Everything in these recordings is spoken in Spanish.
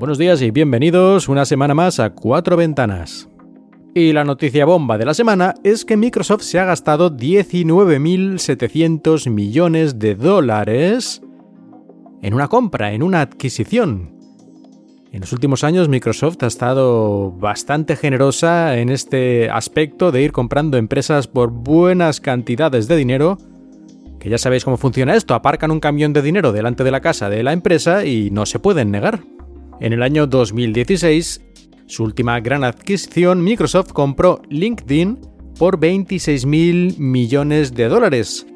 Buenos días y bienvenidos una semana más a Cuatro Ventanas. Y la noticia bomba de la semana es que Microsoft se ha gastado 19.700 millones de dólares en una compra, en una adquisición. En los últimos años Microsoft ha estado bastante generosa en este aspecto de ir comprando empresas por buenas cantidades de dinero, que ya sabéis cómo funciona esto, aparcan un camión de dinero delante de la casa de la empresa y no se pueden negar. En el año 2016 su última gran adquisición, Microsoft compró LinkedIn por 26.000 millones de dólares.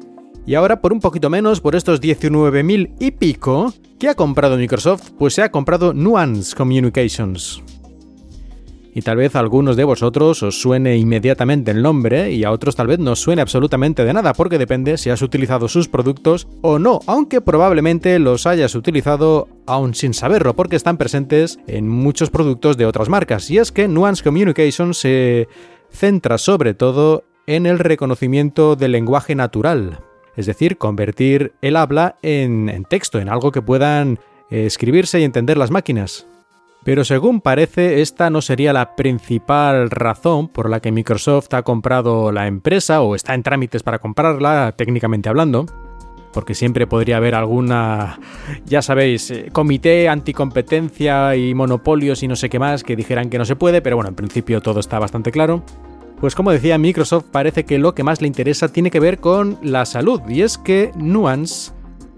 Y ahora por un poquito menos, por estos 19.000 y pico, ¿qué ha comprado Microsoft? Pues se ha comprado Nuance Communications y tal vez a algunos de vosotros os suene inmediatamente el nombre y a otros tal vez no suene absolutamente de nada porque depende si has utilizado sus productos o no, aunque probablemente los hayas utilizado aún sin saberlo porque están presentes en muchos productos de otras marcas. Y es que Nuance Communication se centra sobre todo en el reconocimiento del lenguaje natural, es decir, convertir el habla en, texto, en algo que puedan eh, escribirse y entender las máquinas. Pero según parece, esta no sería la principal razón por la que Microsoft ha comprado la empresa o está en trámites para comprarla, técnicamente hablando. Porque siempre podría haber alguna, ya sabéis, eh, comité anticompetencia y monopolios y no sé qué más que dijeran que no se puede, pero bueno, en principio todo está bastante claro. Pues como decía, Microsoft parece que lo que más le interesa tiene que ver con la salud, y es que Nuance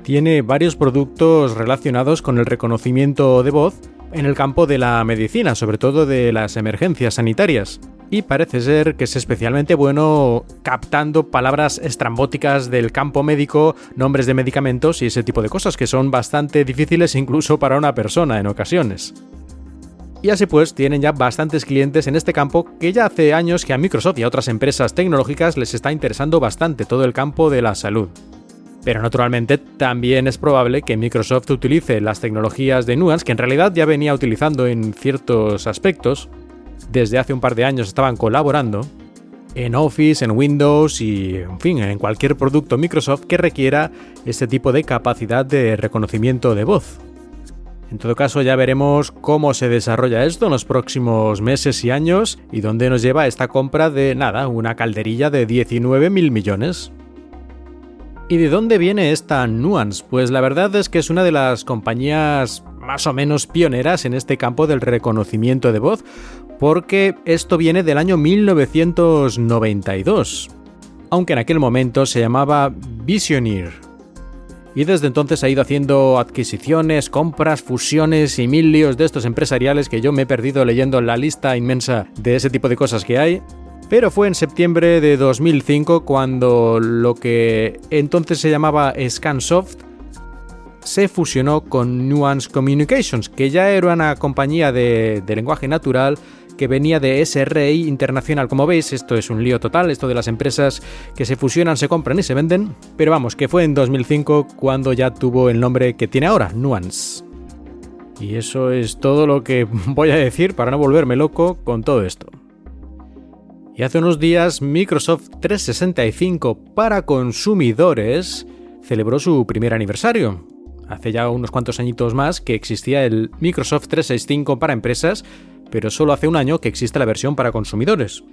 tiene varios productos relacionados con el reconocimiento de voz en el campo de la medicina, sobre todo de las emergencias sanitarias. Y parece ser que es especialmente bueno captando palabras estrambóticas del campo médico, nombres de medicamentos y ese tipo de cosas que son bastante difíciles incluso para una persona en ocasiones. Y así pues tienen ya bastantes clientes en este campo que ya hace años que a Microsoft y a otras empresas tecnológicas les está interesando bastante todo el campo de la salud. Pero naturalmente también es probable que Microsoft utilice las tecnologías de Nuance, que en realidad ya venía utilizando en ciertos aspectos. Desde hace un par de años estaban colaborando en Office, en Windows y, en fin, en cualquier producto Microsoft que requiera este tipo de capacidad de reconocimiento de voz. En todo caso, ya veremos cómo se desarrolla esto en los próximos meses y años y dónde nos lleva esta compra de nada, una calderilla de 19 mil millones. ¿Y de dónde viene esta Nuance? Pues la verdad es que es una de las compañías más o menos pioneras en este campo del reconocimiento de voz, porque esto viene del año 1992, aunque en aquel momento se llamaba Visioneer. Y desde entonces ha ido haciendo adquisiciones, compras, fusiones y mil líos de estos empresariales que yo me he perdido leyendo la lista inmensa de ese tipo de cosas que hay. Pero fue en septiembre de 2005 cuando lo que entonces se llamaba Scansoft se fusionó con Nuance Communications, que ya era una compañía de, lenguaje natural que venía de SRI Internacional. Como veis, esto es un lío total, esto de las empresas que se fusionan, se compran y se venden. Pero vamos, que fue en 2005 cuando ya tuvo el nombre que tiene ahora, Nuance. Y eso es todo lo que voy a decir para no volverme loco con todo esto. Y hace unos días Microsoft 365 para consumidores celebró su primer aniversario. Hace ya unos cuantos añitos más que existía el Microsoft 365 para empresas, pero solo hace un año que existe la versión para consumidores.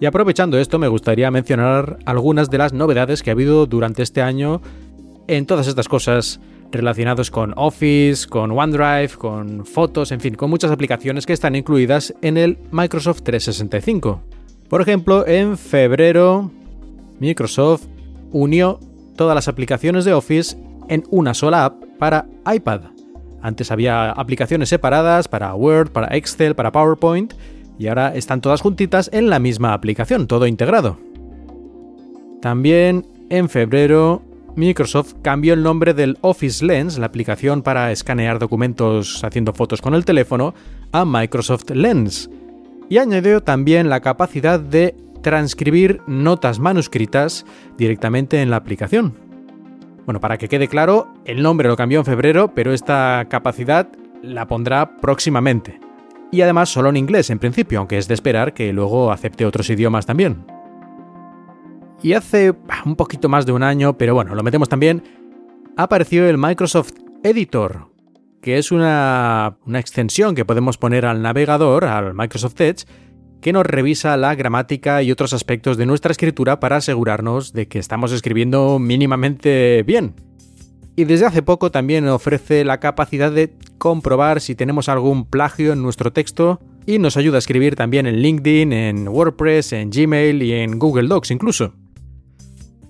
Y aprovechando esto me gustaría mencionar algunas de las novedades que ha habido durante este año en todas estas cosas relacionados con Office, con OneDrive, con fotos, en fin, con muchas aplicaciones que están incluidas en el Microsoft 365. Por ejemplo, en febrero, Microsoft unió todas las aplicaciones de Office en una sola app para iPad. Antes había aplicaciones separadas para Word, para Excel, para PowerPoint y ahora están todas juntitas en la misma aplicación, todo integrado. También en febrero Microsoft cambió el nombre del Office Lens, la aplicación para escanear documentos haciendo fotos con el teléfono, a Microsoft Lens. Y añadió también la capacidad de transcribir notas manuscritas directamente en la aplicación. Bueno, para que quede claro, el nombre lo cambió en febrero, pero esta capacidad la pondrá próximamente. Y además solo en inglés en principio, aunque es de esperar que luego acepte otros idiomas también. Y hace un poquito más de un año, pero bueno, lo metemos también, apareció el Microsoft Editor, que es una, una extensión que podemos poner al navegador, al Microsoft Edge, que nos revisa la gramática y otros aspectos de nuestra escritura para asegurarnos de que estamos escribiendo mínimamente bien. Y desde hace poco también ofrece la capacidad de comprobar si tenemos algún plagio en nuestro texto y nos ayuda a escribir también en LinkedIn, en WordPress, en Gmail y en Google Docs incluso.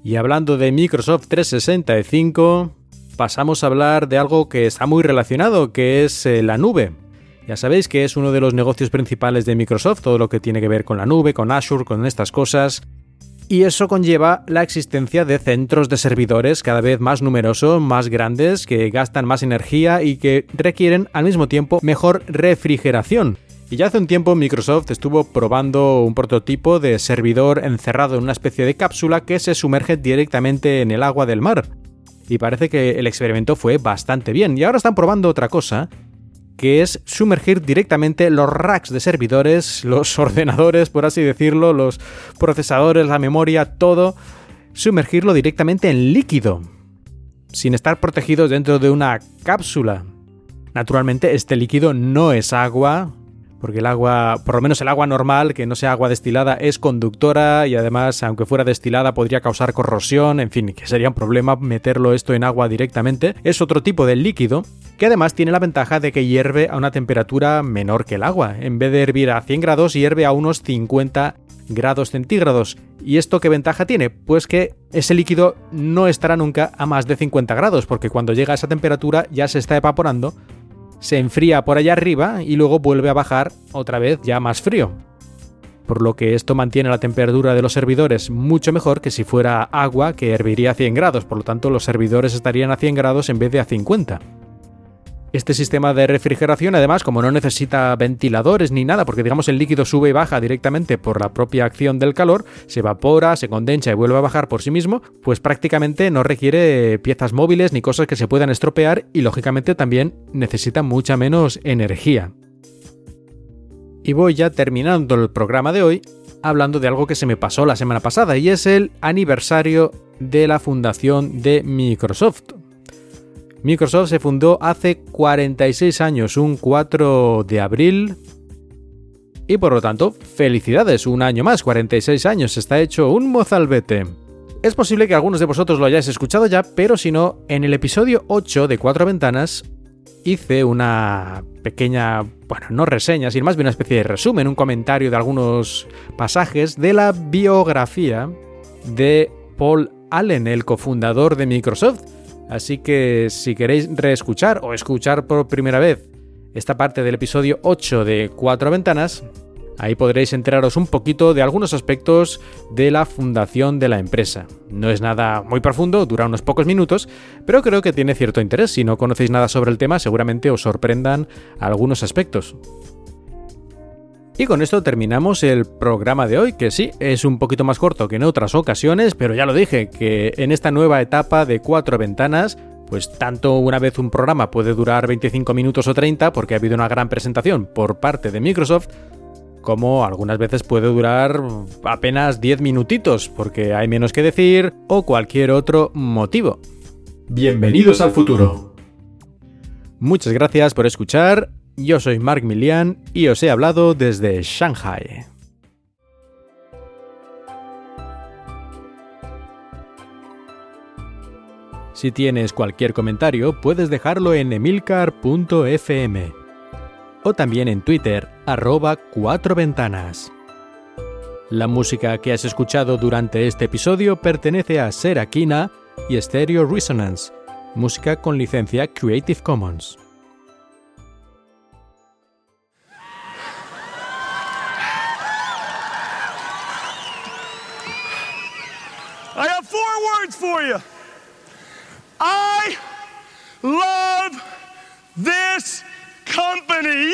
Y hablando de Microsoft 365, pasamos a hablar de algo que está muy relacionado, que es eh, la nube. Ya sabéis que es uno de los negocios principales de Microsoft, todo lo que tiene que ver con la nube, con Azure, con estas cosas. Y eso conlleva la existencia de centros de servidores cada vez más numerosos, más grandes, que gastan más energía y que requieren al mismo tiempo mejor refrigeración. Y ya hace un tiempo Microsoft estuvo probando un prototipo de servidor encerrado en una especie de cápsula que se sumerge directamente en el agua del mar. Y parece que el experimento fue bastante bien. Y ahora están probando otra cosa, que es sumergir directamente los racks de servidores, los ordenadores, por así decirlo, los procesadores, la memoria, todo, sumergirlo directamente en líquido, sin estar protegidos dentro de una cápsula. Naturalmente, este líquido no es agua, porque el agua, por lo menos el agua normal, que no sea agua destilada, es conductora y además, aunque fuera destilada, podría causar corrosión, en fin, que sería un problema meterlo esto en agua directamente. Es otro tipo de líquido que además tiene la ventaja de que hierve a una temperatura menor que el agua. En vez de hervir a 100 grados, hierve a unos 50 grados centígrados. ¿Y esto qué ventaja tiene? Pues que ese líquido no estará nunca a más de 50 grados, porque cuando llega a esa temperatura ya se está evaporando se enfría por allá arriba y luego vuelve a bajar otra vez ya más frío. Por lo que esto mantiene la temperatura de los servidores mucho mejor que si fuera agua que herviría a 100 grados, por lo tanto los servidores estarían a 100 grados en vez de a 50. Este sistema de refrigeración, además, como no necesita ventiladores ni nada, porque digamos el líquido sube y baja directamente por la propia acción del calor, se evapora, se condensa y vuelve a bajar por sí mismo, pues prácticamente no requiere piezas móviles ni cosas que se puedan estropear y lógicamente también necesita mucha menos energía. Y voy ya terminando el programa de hoy hablando de algo que se me pasó la semana pasada y es el aniversario de la fundación de Microsoft. Microsoft se fundó hace 46 años, un 4 de abril. Y por lo tanto, felicidades, un año más, 46 años, está hecho un mozalbete. Es posible que algunos de vosotros lo hayáis escuchado ya, pero si no, en el episodio 8 de Cuatro Ventanas hice una pequeña, bueno, no reseña, sino más bien una especie de resumen, un comentario de algunos pasajes de la biografía de Paul Allen, el cofundador de Microsoft, Así que si queréis reescuchar o escuchar por primera vez esta parte del episodio 8 de Cuatro Ventanas, ahí podréis enteraros un poquito de algunos aspectos de la fundación de la empresa. No es nada muy profundo, dura unos pocos minutos, pero creo que tiene cierto interés. Si no conocéis nada sobre el tema, seguramente os sorprendan algunos aspectos. Y con esto terminamos el programa de hoy, que sí, es un poquito más corto que en otras ocasiones, pero ya lo dije, que en esta nueva etapa de cuatro ventanas, pues tanto una vez un programa puede durar 25 minutos o 30 porque ha habido una gran presentación por parte de Microsoft, como algunas veces puede durar apenas 10 minutitos porque hay menos que decir o cualquier otro motivo. Bienvenidos al futuro. Muchas gracias por escuchar yo soy Mark Milian y os he hablado desde Shanghai. Si tienes cualquier comentario, puedes dejarlo en emilcar.fm o también en Twitter, arroba cuatro ventanas. La música que has escuchado durante este episodio pertenece a Serakina y Stereo Resonance música con licencia Creative Commons. I have four words for you. I love this company.